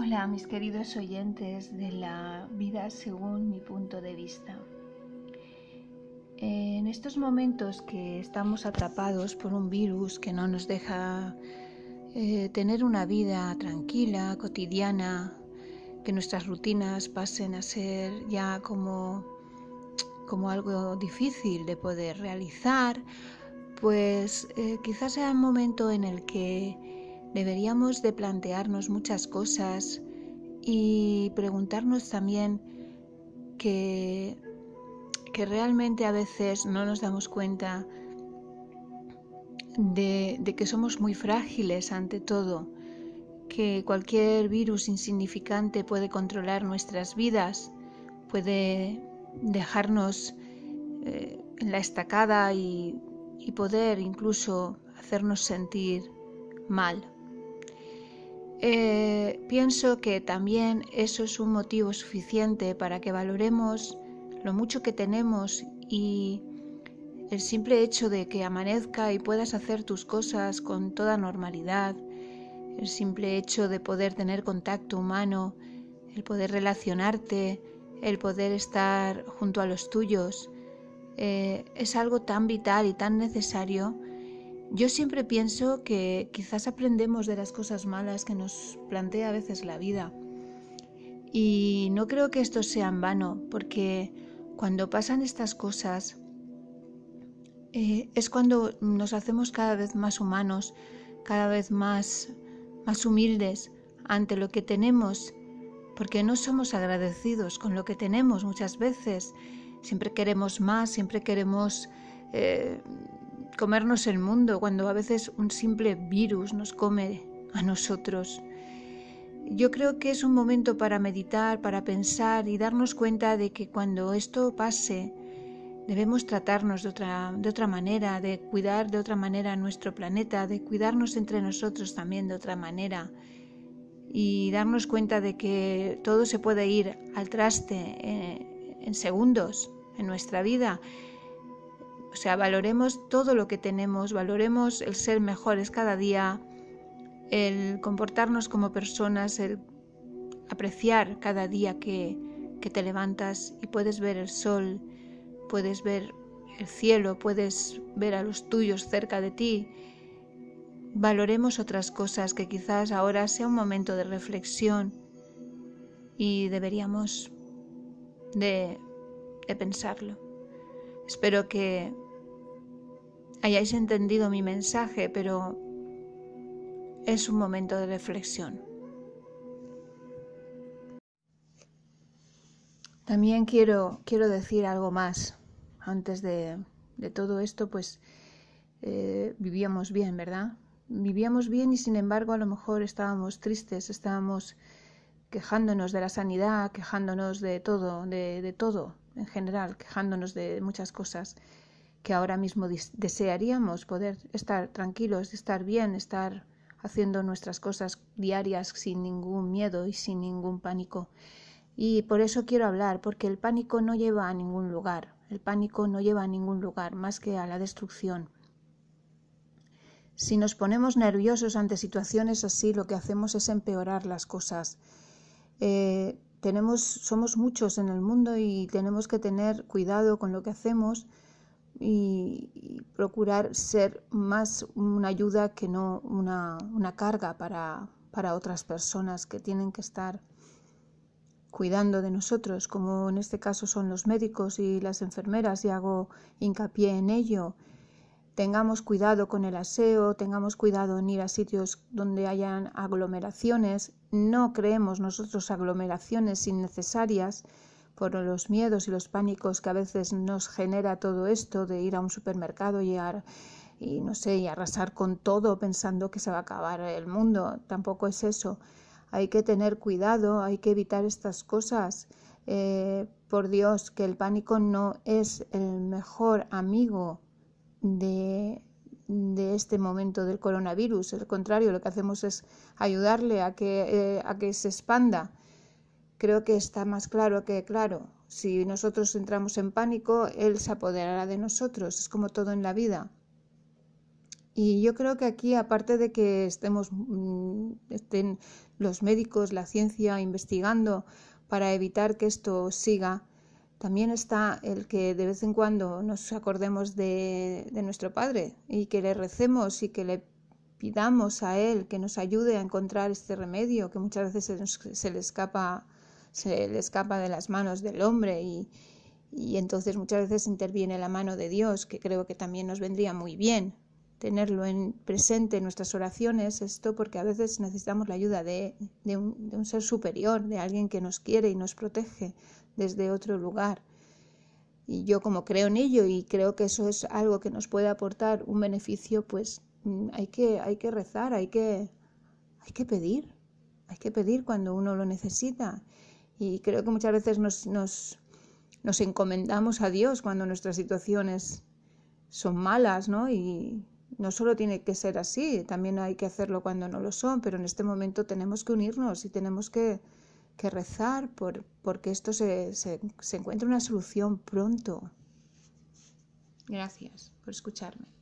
Hola mis queridos oyentes de la vida según mi punto de vista. En estos momentos que estamos atrapados por un virus que no nos deja eh, tener una vida tranquila, cotidiana, que nuestras rutinas pasen a ser ya como, como algo difícil de poder realizar, pues eh, quizás sea un momento en el que Deberíamos de plantearnos muchas cosas y preguntarnos también que, que realmente a veces no nos damos cuenta de, que somos muy frágiles ante todo, que cualquier virus insignificante puede controlar nuestras vidas, puede dejarnos eh, en la estacada y poder incluso hacernos sentir mal. Eh, pienso que también eso es un motivo suficiente para que valoremos lo mucho que tenemos y el simple hecho de que amanezca y puedas hacer tus cosas con toda normalidad, el simple hecho de poder tener contacto humano, el poder relacionarte, el poder estar junto a los tuyos, eh, es algo tan vital y tan necesario yo siempre pienso que quizás aprendemos de las cosas malas que nos plantea a veces la vida. Y no creo que esto sea en vano, porque cuando pasan estas cosas eh, es cuando nos hacemos cada vez más humanos, cada vez más, más humildes ante lo que tenemos, porque no somos agradecidos con lo que tenemos muchas veces. Siempre queremos más, siempre queremos eh, comernos el mundo cuando a veces un simple virus nos come a nosotros. Yo creo que es un momento para meditar, para pensar y darnos cuenta de que cuando esto pase debemos tratarnos de otra, de otra manera, de cuidar de otra manera nuestro planeta, de cuidarnos entre nosotros también de otra manera y darnos cuenta de que todo se puede ir al traste eh, en segundos en nuestra vida o sea, valoremos todo lo que tenemos, valoremos el ser mejores cada día, el comportarnos como personas, el apreciar cada día que, que te levantas y puedes ver el sol, puedes ver el cielo, puedes ver a los tuyos cerca de ti. Valoremos otras cosas que quizás ahora sea un momento de reflexión y deberíamos de, de pensarlo. Espero que hayáis entendido mi mensaje, pero es un momento de reflexión. También quiero, quiero decir algo más. Antes de, todo esto, pues eh, vivíamos bien, ¿verdad? Vivíamos bien y sin embargo a lo mejor estábamos tristes, estábamos quejándonos de la sanidad, quejándonos de todo, de, de todo, en general, quejándonos de muchas cosas que ahora mismo desearíamos poder estar tranquilos, estar bien, estar haciendo nuestras cosas diarias sin ningún miedo y sin ningún pánico. Y por eso quiero hablar, porque el pánico no lleva a ningún lugar, el pánico no lleva a ningún lugar más que a la destrucción. Si nos ponemos nerviosos ante situaciones así, lo que hacemos es empeorar las cosas. Eh, tenemos, somos muchos en el mundo y tenemos que tener cuidado con lo que hacemos y, procurar ser más una ayuda que no una, una carga para, para otras personas que tienen que estar cuidando de nosotros, como en este caso son los médicos y las enfermeras, y hago hincapié en ello tengamos cuidado con el aseo, tengamos cuidado en ir a sitios donde hayan aglomeraciones, no creemos nosotros aglomeraciones innecesarias por los miedos y los pánicos que a veces nos genera todo esto de ir a un supermercado y, y no sé, y arrasar con todo pensando que se va a acabar el mundo, tampoco es eso. Hay que tener cuidado, hay que evitar estas cosas. Eh, por Dios, que el pánico no es el mejor amigo de, este momento del coronavirus. Al contrario, lo que hacemos es ayudarle a que, eh, a que se expanda. Creo que está más claro que claro. Si nosotros entramos en pánico, Él se apoderará de nosotros. Es como todo en la vida. Y yo creo que aquí, aparte de que estemos, mm, estén los médicos, la ciencia investigando para evitar que esto siga, también está el que de vez en cuando nos acordemos de, nuestro Padre y que le recemos y que le pidamos a Él que nos ayude a encontrar este remedio que muchas veces se, le escapa se le escapa de las manos del hombre y, y entonces muchas veces interviene la mano de Dios que creo que también nos vendría muy bien tenerlo en presente en nuestras oraciones, esto porque a veces necesitamos la ayuda de, un, ser superior, de alguien que nos quiere y nos protege desde otro lugar. Y yo como creo en ello y creo que eso es algo que nos puede aportar un beneficio, pues mm, hay que, hay que rezar, hay que, hay que pedir, hay que pedir cuando uno lo necesita. Y creo que muchas veces nos, nos, nos encomendamos a Dios cuando nuestras situaciones son malas, ¿no? Y, no solo tiene que ser así, también hay que hacerlo cuando no lo son, pero en este momento tenemos que unirnos y tenemos que, rezar por, porque esto se, se, se encuentre una solución pronto. Gracias por escucharme.